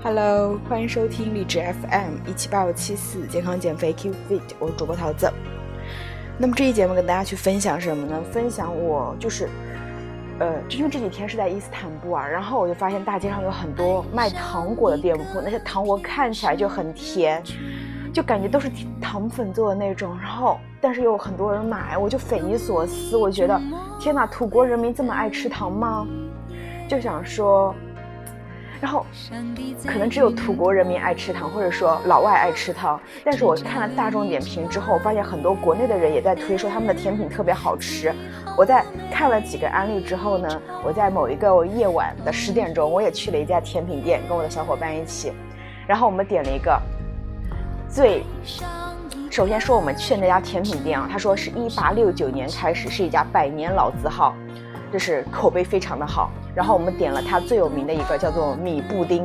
Hello，欢迎收听荔枝 FM 一七八五七四健康减肥 Keep Fit，我是主播桃子。那么这期节目跟大家去分享什么呢？分享我就是，呃，就因为这几天是在伊斯坦布尔，然后我就发现大街上有很多卖糖果的店铺，那些糖果看起来就很甜，就感觉都是糖粉做的那种，然后但是又有很多人买，我就匪夷所思，我觉得天哪，土国人民这么爱吃糖吗？就想说。然后，可能只有土国人民爱吃糖，或者说老外爱吃糖。但是我看了大众点评之后，发现很多国内的人也在推说他们的甜品特别好吃。我在看了几个案例之后呢，我在某一个夜晚的十点钟，我也去了一家甜品店，跟我的小伙伴一起。然后我们点了一个最，首先说我们去的那家甜品店啊，他说是一八六九年开始，是一家百年老字号，就是口碑非常的好。然后我们点了它最有名的一个叫做米布丁，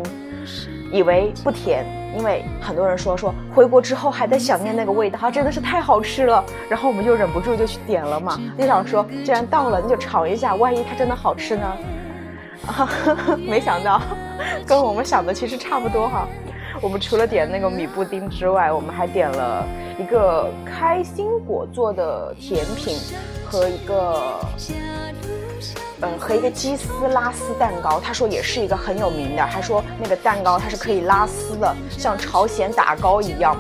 以为不甜，因为很多人说说回国之后还在想念那个味道，它真的是太好吃了。然后我们就忍不住就去点了嘛，就想说既然到了，那就尝一下，万一它真的好吃呢？啊，没想到跟我们想的其实差不多哈。我们除了点那个米布丁之外，我们还点了一个开心果做的甜品和一个。嗯，和一个鸡丝拉丝蛋糕，他说也是一个很有名的，还说那个蛋糕它是可以拉丝的，像朝鲜打糕一样，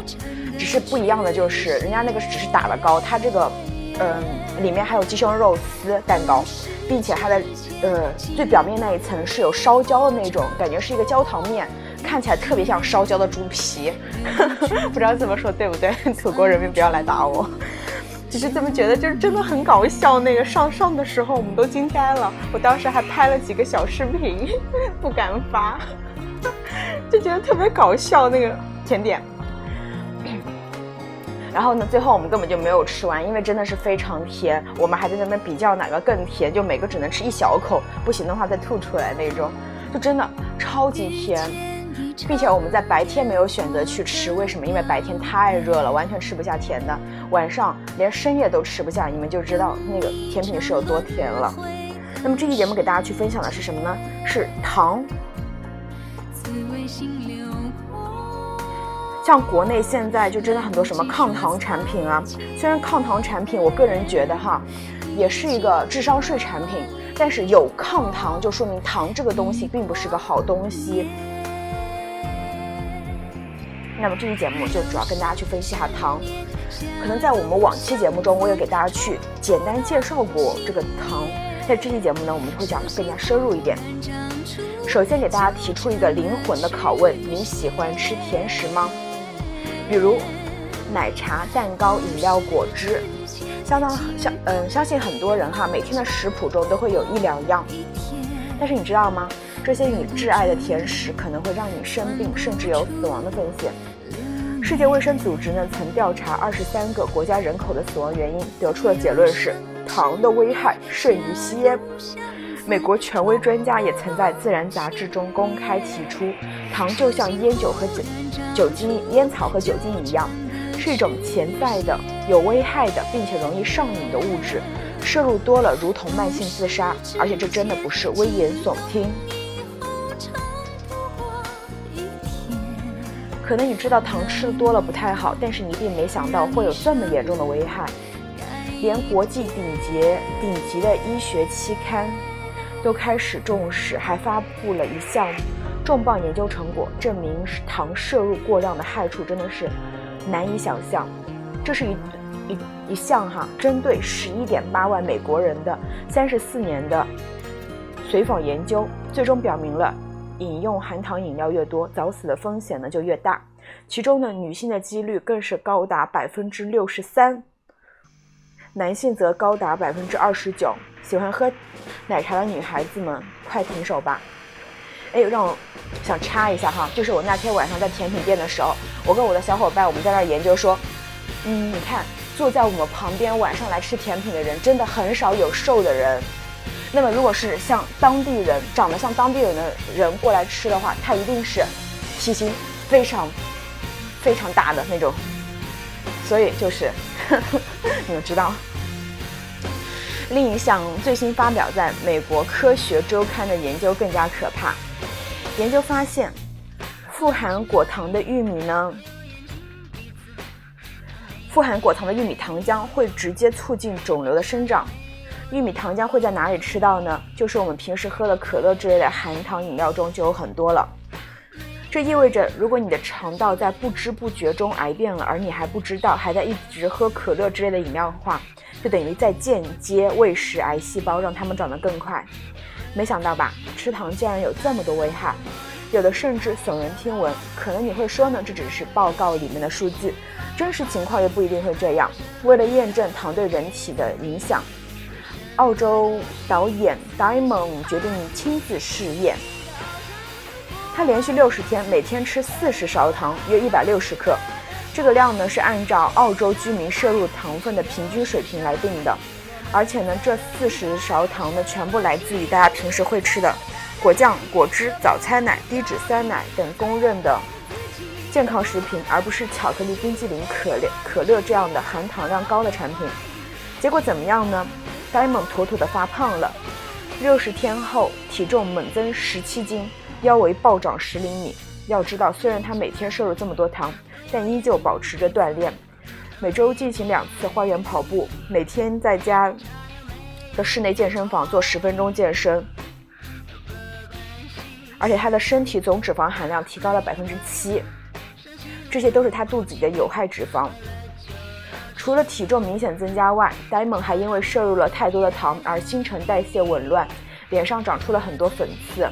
只是不一样的就是人家那个只是打了糕，它这个，嗯，里面还有鸡胸肉丝蛋糕，并且它的，呃，最表面那一层是有烧焦的那种感觉，是一个焦糖面，看起来特别像烧焦的猪皮，不知道怎么说对不对？土国人民不要来打我。只是这么觉得，就是真的很搞笑。那个上上的时候，我们都惊呆了。我当时还拍了几个小视频，不敢发，就觉得特别搞笑。那个甜点，然后呢，最后我们根本就没有吃完，因为真的是非常甜。我们还在那边比较哪个更甜，就每个只能吃一小口，不行的话再吐出来那种，就真的超级甜。并且我们在白天没有选择去吃，为什么？因为白天太热了，完全吃不下甜的。晚上连深夜都吃不下，你们就知道那个甜品是有多甜了。那么这期节目给大家去分享的是什么呢？是糖。像国内现在就真的很多什么抗糖产品啊，虽然抗糖产品，我个人觉得哈，也是一个智商税产品，但是有抗糖就说明糖这个东西并不是个好东西。那么这期节目就主要跟大家去分析一下糖，可能在我们往期节目中，我也给大家去简单介绍过这个糖。在这期节目呢，我们会讲的更加深入一点。首先给大家提出一个灵魂的拷问：你喜欢吃甜食吗？比如奶茶、蛋糕、饮料、果汁，相当相嗯，相信很多人哈，每天的食谱中都会有一两样。但是你知道吗？这些你挚爱的甜食可能会让你生病，甚至有死亡的风险。世界卫生组织呢曾调查二十三个国家人口的死亡原因，得出的结论是糖的危害甚于吸烟。美国权威专家也曾在《自然》杂志中公开提出，糖就像烟酒和酒酒精、烟草和酒精一样，是一种潜在的、有危害的，并且容易上瘾的物质。摄入多了，如同慢性自杀，而且这真的不是危言耸听。可能你知道糖吃的多了不太好，但是你一定没想到会有这么严重的危害。连国际顶级顶级的医学期刊都开始重视，还发布了一项重磅研究成果，证明糖摄入过量的害处真的是难以想象。这是一一一项哈，针对十一点八万美国人的三十四年的随访研究，最终表明了。饮用含糖饮料越多，早死的风险呢就越大。其中呢，女性的几率更是高达百分之六十三，男性则高达百分之二十九。喜欢喝奶茶的女孩子们，快停手吧！哎，让我想插一下哈，就是我那天晚上在甜品店的时候，我跟我的小伙伴我们在那儿研究说，嗯，你看坐在我们旁边晚上来吃甜品的人，真的很少有瘦的人。那么，如果是像当地人长得像当地人的人过来吃的话，他一定是体型非常非常大的那种。所以就是，你们知道。另一项最新发表在美国科学周刊的研究更加可怕。研究发现，富含果糖的玉米呢？富含果糖的玉米糖浆会直接促进肿瘤的生长。玉米糖浆会在哪里吃到呢？就是我们平时喝的可乐之类的含糖饮料中就有很多了。这意味着，如果你的肠道在不知不觉中癌变了，而你还不知道，还在一直喝可乐之类的饮料的话，就等于在间接喂食癌细胞，让它们长得更快。没想到吧？吃糖竟然有这么多危害，有的甚至耸人听闻。可能你会说呢，这只是报告里面的数据，真实情况也不一定会这样。为了验证糖对人体的影响。澳洲导演 Diamond 决定亲自试验。他连续六十天，每天吃四十勺糖，约一百六十克。这个量呢是按照澳洲居民摄入糖分的平均水平来定的。而且呢，这四十勺糖呢，全部来自于大家平时会吃的果酱、果汁、早餐奶、低脂酸奶等公认的健康食品，而不是巧克力、冰激凌、可乐、可乐这样的含糖量高的产品。结果怎么样呢？呆萌妥妥的发胖了，六十天后体重猛增十七斤，腰围暴涨十厘米。要知道，虽然他每天摄入这么多糖，但依旧保持着锻炼，每周进行两次花园跑步，每天在家的室内健身房做十分钟健身，而且他的身体总脂肪含量提高了百分之七，这些都是他肚子里的有害脂肪。除了体重明显增加外，Diamond 还因为摄入了太多的糖而新陈代谢紊乱，脸上长出了很多粉刺。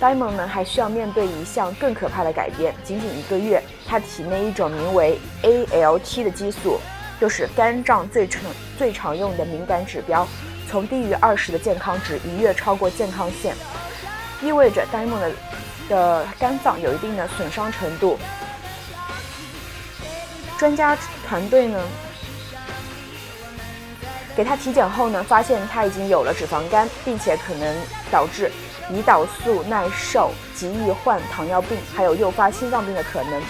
Diamond 呢还需要面对一项更可怕的改变，仅仅一个月，他体内一种名为 ALT 的激素，就是肝脏最常最常用的敏感指标，从低于二十的健康值一跃超过健康线，意味着 Diamond 的的肝脏有一定的损伤程度。专家团队呢，给他体检后呢，发现他已经有了脂肪肝，并且可能导致胰岛素耐受，极易患糖尿病，还有诱发心脏病的可能。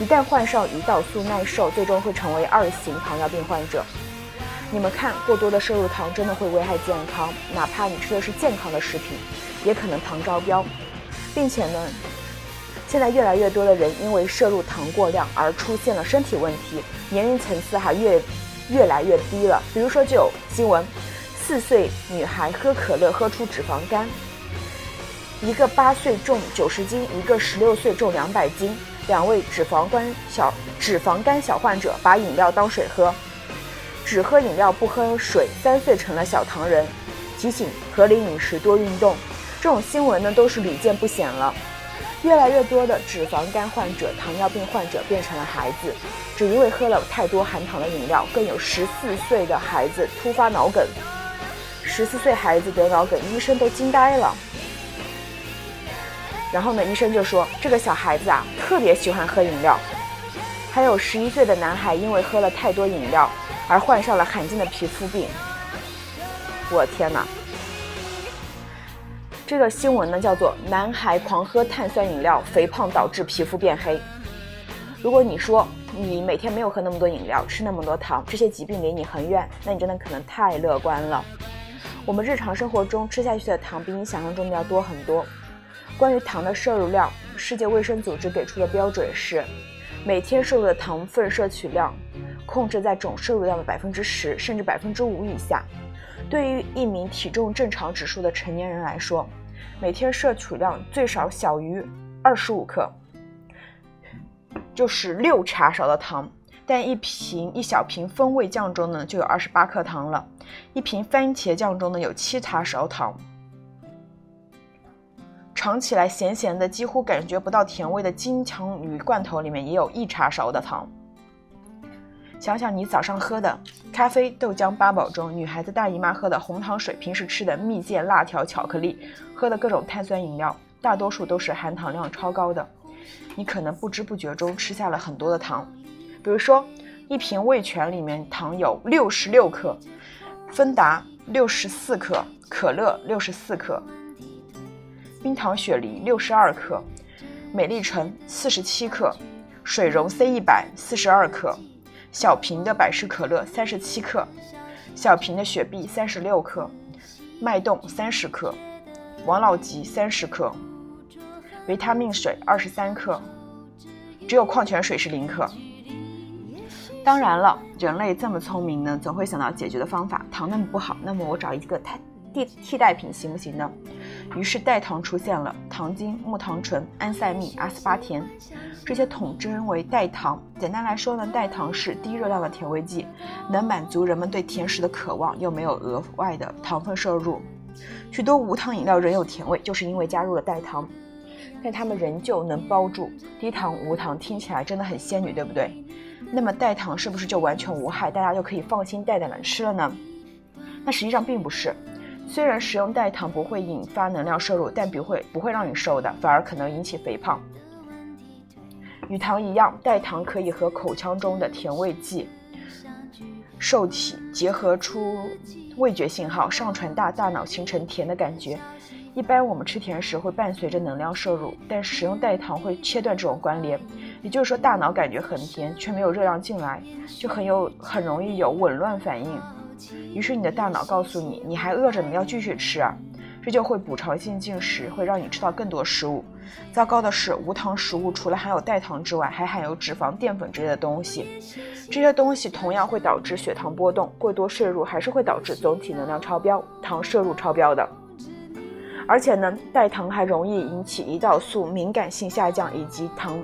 一旦患上胰岛素耐受，最终会成为二型糖尿病患者。你们看，过多的摄入糖真的会危害健康，哪怕你吃的是健康的食品，也可能糖招标，并且呢。现在越来越多的人因为摄入糖过量而出现了身体问题，年龄层次还越越来越低了。比如说，就有新闻：四岁女孩喝可乐喝出脂肪肝；一个八岁重九十斤，一个十六岁重两百斤，两位脂肪肝小脂肪肝小患者把饮料当水喝，只喝饮料不喝水，三岁成了小糖人。提醒：合理饮食，多运动。这种新闻呢，都是屡见不鲜了。越来越多的脂肪肝患者、糖尿病患者变成了孩子，只因为喝了太多含糖的饮料。更有十四岁的孩子突发脑梗，十四岁孩子得脑梗，医生都惊呆了。然后呢，医生就说这个小孩子啊，特别喜欢喝饮料。还有十一岁的男孩因为喝了太多饮料而患上了罕见的皮肤病。我天哪！这个新闻呢，叫做“男孩狂喝碳酸饮料，肥胖导致皮肤变黑”。如果你说你每天没有喝那么多饮料，吃那么多糖，这些疾病离你很远，那你真的可能太乐观了。我们日常生活中吃下去的糖比你想象中的要多很多。关于糖的摄入量，世界卫生组织给出的标准是每天摄入的糖分摄取量控制在总摄入量的百分之十甚至百分之五以下。对于一名体重正常指数的成年人来说，每天摄取量最少小于二十五克，就是六茶勺的糖。但一瓶一小瓶风味酱中呢，就有二十八克糖了；一瓶番茄酱中呢，有七茶勺糖。尝起来咸咸的，几乎感觉不到甜味的金枪鱼罐头里面也有一茶勺的糖。想想你早上喝的咖啡、豆浆、八宝粥，女孩子大姨妈喝的红糖水，平时吃的蜜饯、辣条、巧克力，喝的各种碳酸饮料，大多数都是含糖量超高的。你可能不知不觉中吃下了很多的糖，比如说一瓶味全里面糖有六十六克，芬达六十四克，可乐六十四克，冰糖雪梨六十二克，美丽橙四十七克，水溶 C 一百四十二克。小瓶的百事可乐三十七克，小瓶的雪碧三十六克，脉动三十克，王老吉三十克，维他命水二十三克，只有矿泉水是零克。当然了，人类这么聪明呢，总会想到解决的方法。糖那么不好，那么我找一个替替代品行不行呢？于是代糖出现了，糖精、木糖醇、安赛蜜、阿斯巴甜，这些统称为代糖。简单来说呢，代糖是低热量的甜味剂，能满足人们对甜食的渴望，又没有额外的糖分摄入。许多无糖饮料仍有甜味，就是因为加入了代糖，但它们仍旧能包住。低糖、无糖听起来真的很仙女，对不对？那么代糖是不是就完全无害，大家就可以放心大胆的吃了呢？那实际上并不是。虽然食用代糖不会引发能量摄入，但不会不会让你瘦的，反而可能引起肥胖。与糖一样，代糖可以和口腔中的甜味剂受体结合出味觉信号，上传大大脑，形成甜的感觉。一般我们吃甜食会伴随着能量摄入，但使用代糖会切断这种关联。也就是说，大脑感觉很甜，却没有热量进来，就很有很容易有紊乱反应。于是你的大脑告诉你，你还饿着呢，要继续吃啊，这就会补偿性进食，会让你吃到更多食物。糟糕的是，无糖食物除了含有代糖之外，还含有脂肪、淀粉之类的东西，这些东西同样会导致血糖波动，过多摄入还是会导致总体能量超标，糖摄入超标的。而且呢，代糖还容易引起胰岛素敏感性下降以及糖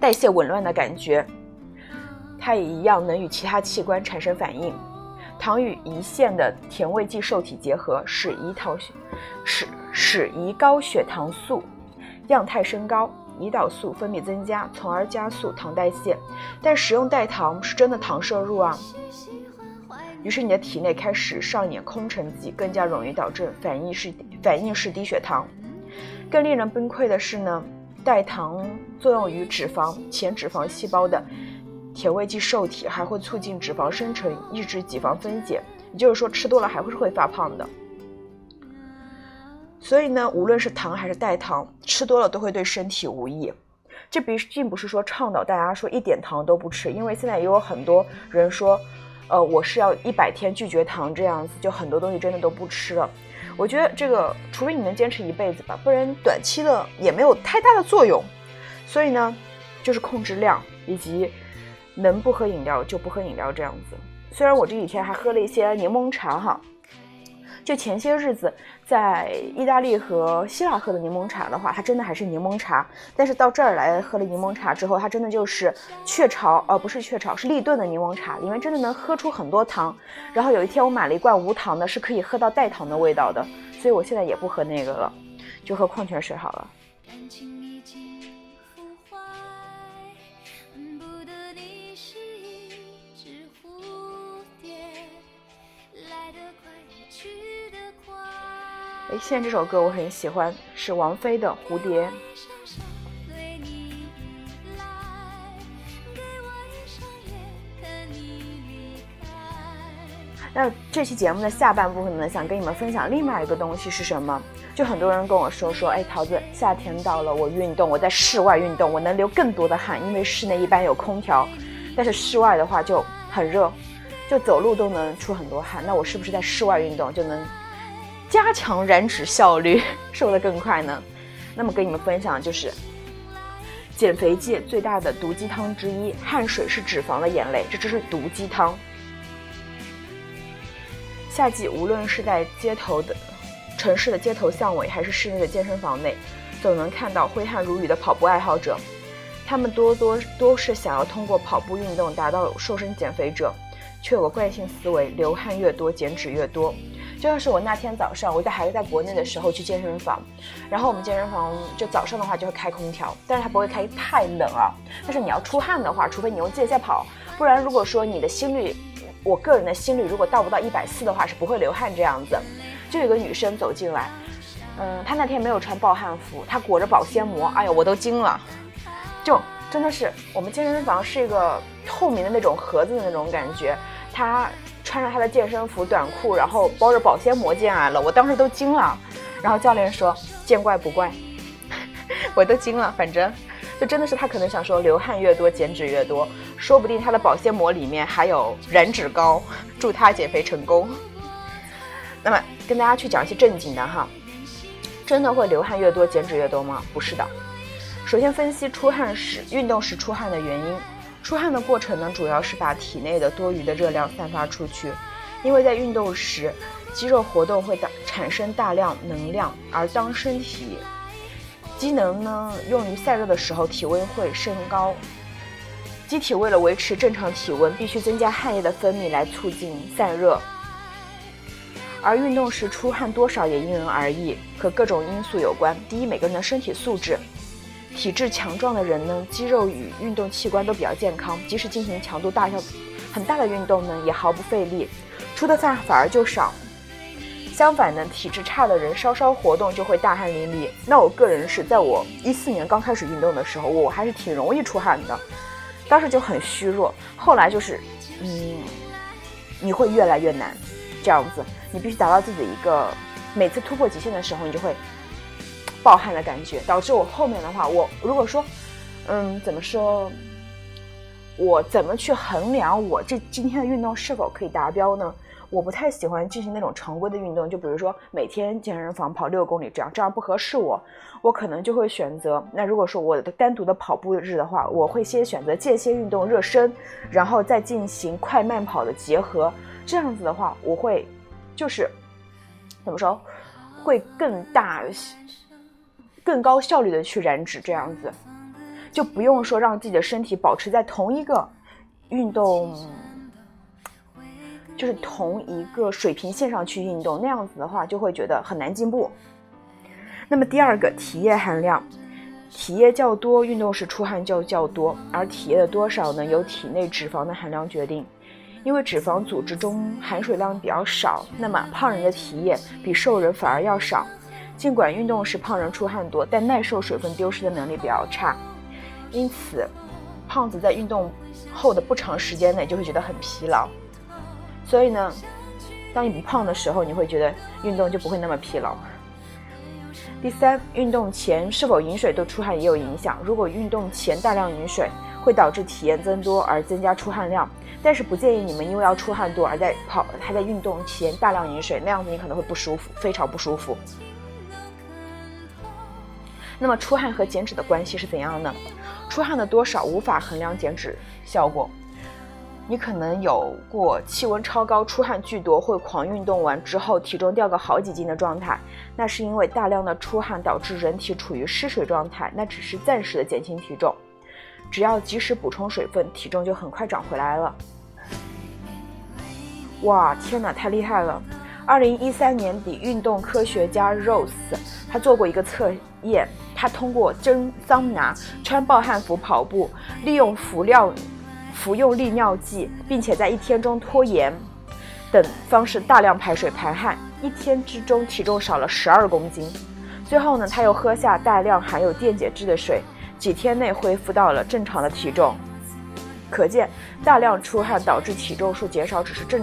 代谢紊乱的感觉，它也一样能与其他器官产生反应。糖与胰腺的甜味剂受体结合，使胰糖使使胰高血糖素样态升高，胰岛素分泌增加，从而加速糖代谢。但食用代糖是真的糖摄入啊，于是你的体内开始上演空城计，更加容易导致反应是反应是低血糖。更令人崩溃的是呢，代糖作用于脂肪前脂肪细胞的。甜味剂受体还会促进脂肪生成，抑制脂肪分解，也就是说吃多了还会是会发胖的。所以呢，无论是糖还是代糖，吃多了都会对身体无益。这并并不是说倡导大家说一点糖都不吃，因为现在也有很多人说，呃，我是要一百天拒绝糖这样子，就很多东西真的都不吃了。我觉得这个，除非你能坚持一辈子吧，不然短期的也没有太大的作用。所以呢，就是控制量以及。能不喝饮料就不喝饮料，这样子。虽然我这几天还喝了一些柠檬茶哈，就前些日子在意大利和希腊喝的柠檬茶的话，它真的还是柠檬茶。但是到这儿来喝了柠檬茶之后，它真的就是雀巢，呃，不是雀巢，是立顿的柠檬茶，里面真的能喝出很多糖。然后有一天我买了一罐无糖的，是可以喝到带糖的味道的，所以我现在也不喝那个了，就喝矿泉水好了。现在这首歌我很喜欢，是王菲的《蝴蝶》。那这期节目的下半部分呢，想跟你们分享另外一个东西是什么？就很多人跟我说说，哎，桃子，夏天到了，我运动，我在室外运动，我能流更多的汗，因为室内一般有空调，但是室外的话就很热。就走路都能出很多汗，那我是不是在室外运动就能加强燃脂效率，瘦得更快呢？那么跟你们分享就是减肥界最大的毒鸡汤之一——汗水是脂肪的眼泪，这只是毒鸡汤。夏季无论是在街头的城市的街头巷尾，还是室内的健身房内，总能看到挥汗如雨的跑步爱好者，他们多多都是想要通过跑步运动达到瘦身减肥者。却有个惯性思维，流汗越多减脂越多。就像是我那天早上，我在还是在国内的时候去健身房，然后我们健身房就早上的话就会开空调，但是它不会开太冷啊。但是你要出汗的话，除非你用间歇跑，不然如果说你的心率，我个人的心率如果到不到一百四的话，是不会流汗这样子。就有个女生走进来，嗯，她那天没有穿暴汗服，她裹着保鲜膜，哎呀，我都惊了，就真的是我们健身房是一个透明的那种盒子的那种感觉。她穿着他的健身服短裤，然后包着保鲜膜进来了，我当时都惊了。然后教练说：“见怪不怪。”我都惊了。反正就真的是他可能想说，流汗越多减脂越多，说不定他的保鲜膜里面还有燃脂膏，祝他减肥成功。那么跟大家去讲一些正经的哈，真的会流汗越多减脂越多吗？不是的。首先分析出汗时运动时出汗的原因。出汗的过程呢，主要是把体内的多余的热量散发出去。因为在运动时，肌肉活动会大产生大量能量，而当身体机能呢用于散热的时候，体温会升高。机体为了维持正常体温，必须增加汗液的分泌来促进散热。而运动时出汗多少也因人而异，和各种因素有关。第一，每个人的身体素质，体质强壮的人呢，肌肉与运动器官都比较健康，即使进行强度大、小很大的运动呢，也毫不费力，出的汗反而就少。相反呢，体质差的人稍稍活动就会大汗淋漓。那我个人是在我一四年刚开始运动的时候，我还是挺容易出汗的，当时就很虚弱。后来就是，嗯，你会越来越难，这样子。你必须达到自己一个每次突破极限的时候，你就会暴汗的感觉，导致我后面的话，我如果说，嗯，怎么说，我怎么去衡量我这今天的运动是否可以达标呢？我不太喜欢进行那种常规的运动，就比如说每天健身房跑六公里这样，这样不合适我，我可能就会选择。那如果说我的单独的跑步日的话，我会先选择间歇运动热身，然后再进行快慢跑的结合，这样子的话，我会。就是怎么说，会更大、更高效率的去燃脂，这样子就不用说让自己的身体保持在同一个运动，就是同一个水平线上去运动，那样子的话就会觉得很难进步。那么第二个，体液含量，体液较多，运动时出汗就较多，而体液的多少呢，由体内脂肪的含量决定。因为脂肪组织中含水量比较少，那么胖人的体液比瘦人反而要少。尽管运动时胖人出汗多，但耐受水分丢失的能力比较差，因此，胖子在运动后的不长时间内就会觉得很疲劳。所以呢，当你不胖的时候，你会觉得运动就不会那么疲劳。第三，运动前是否饮水对出汗也有影响。如果运动前大量饮水，会导致体液增多而增加出汗量。但是不建议你们因为要出汗多而在跑还在运动前大量饮水，那样子你可能会不舒服，非常不舒服。那么出汗和减脂的关系是怎样呢？出汗的多少无法衡量减脂效果。你可能有过气温超高、出汗巨多，或狂运动完之后体重掉个好几斤的状态，那是因为大量的出汗导致人体处于失水状态，那只是暂时的减轻体重。只要及时补充水分，体重就很快长回来了。哇，天哪，太厉害了！二零一三年底，运动科学家 Rose 他做过一个测验，他通过蒸桑拿、穿暴汗服跑步、利用服料、服用利尿剂，并且在一天中拖延等方式大量排水排汗，一天之中体重少了十二公斤。最后呢，他又喝下大量含有电解质的水，几天内恢复到了正常的体重。可见，大量出汗导致体重数减少只是正。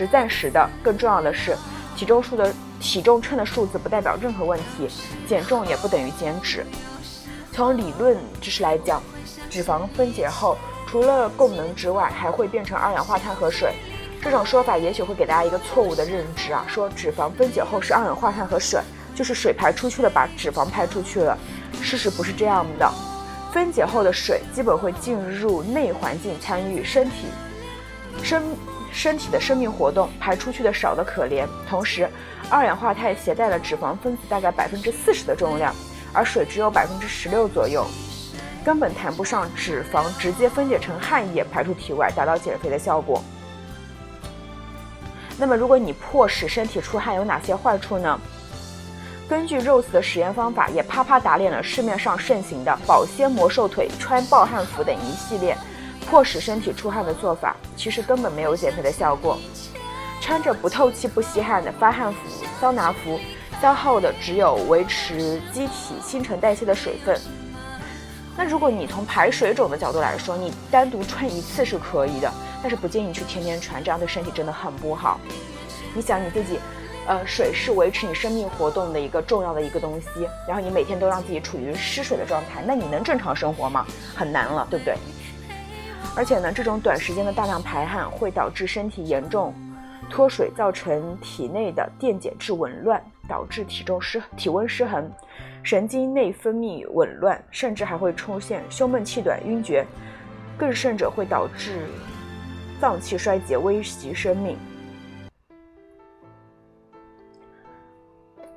是暂时的，更重要的是，体重数的体重秤的数字不代表任何问题，减重也不等于减脂。从理论知识来讲，脂肪分解后除了供能之外，还会变成二氧化碳和水。这种说法也许会给大家一个错误的认知啊，说脂肪分解后是二氧化碳和水，就是水排出去了，把脂肪排出去了。事实不是这样的，分解后的水基本会进入内环境，参与身体生。身体的生命活动排出去的少得可怜，同时，二氧化碳携带了脂肪分子大概百分之四十的重量，而水只有百分之十六左右，根本谈不上脂肪直接分解成汗液排出体外达到减肥的效果。那么，如果你迫使身体出汗有哪些坏处呢？根据 Rose 的实验方法，也啪啪打脸了市面上盛行的保鲜魔兽腿、穿暴汗服等一系列。迫使身体出汗的做法，其实根本没有减肥的效果。穿着不透气、不吸汗的发汗服、桑拿服，消耗的只有维持机体新陈代谢的水分。那如果你从排水肿的角度来说，你单独穿一次是可以的，但是不建议你去天天穿，这样对身体真的很不好。你想你自己，呃，水是维持你生命活动的一个重要的一个东西，然后你每天都让自己处于失水的状态，那你能正常生活吗？很难了，对不对？而且呢，这种短时间的大量排汗会导致身体严重脱水造成体内的电解质紊乱，导致体重失体温失衡，神经内分泌紊乱，甚至还会出现胸闷气短、晕厥，更甚者会导致脏器衰竭，危及生命。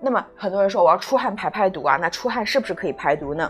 那么很多人说我要出汗排排毒啊，那出汗是不是可以排毒呢？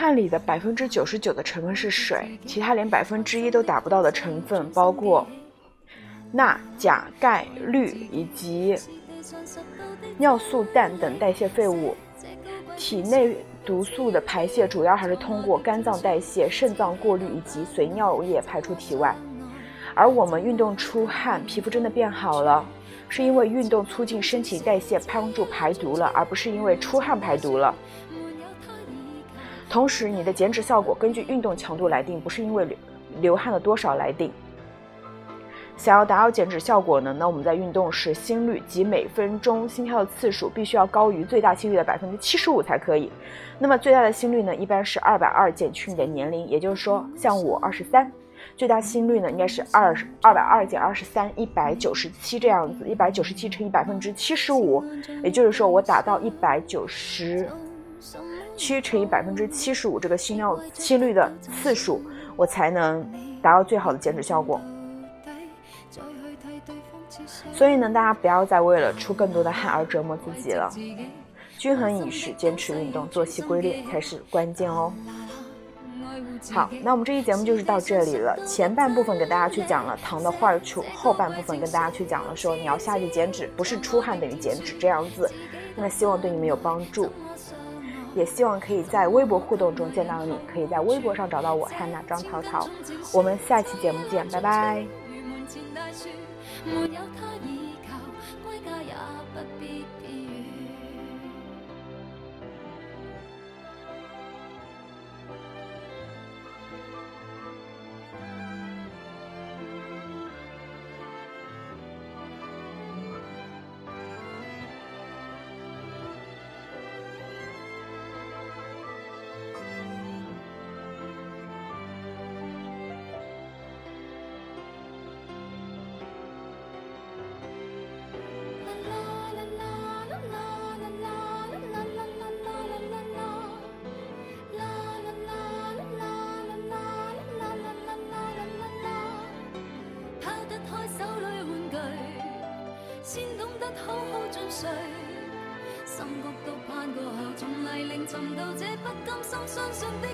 汗里的百分之九十九的成分是水，其他连百分之一都达不到的成分包括钠、钾、钙、氯以及尿素、氮等代谢废物。体内毒素的排泄主要还是通过肝脏代谢、肾脏过滤以及随尿液排出体外。而我们运动出汗，皮肤真的变好了。是因为运动促进身体代谢，帮助排毒了，而不是因为出汗排毒了。同时，你的减脂效果根据运动强度来定，不是因为流流汗的多少来定。想要达到减脂效果呢？那我们在运动时，心率及每分钟心跳的次数必须要高于最大心率的百分之七十五才可以。那么最大的心率呢，一般是二百二减去你的年龄，也就是说，像我二十三。最大心率呢，应该是二二百二减二十三，一百九十七这样子，一百九十七乘以百分之七十五，也就是说我达到一百九十七乘以百分之七十五这个心跳心率的次数，我才能达到最好的减脂效果。所以呢，大家不要再为了出更多的汗而折磨自己了，均衡饮食、坚持运动、作息规律才是关键哦。好，那我们这期节目就是到这里了。前半部分给大家去讲了糖的坏处，后半部分跟大家去讲了说你要下去减脂，不是出汗等于减脂这样子。那么希望对你们有帮助，也希望可以在微博互动中见到你，可以在微博上找到我汉娜张桃桃。我们下期节目见，拜拜。寻到这不甘心相信的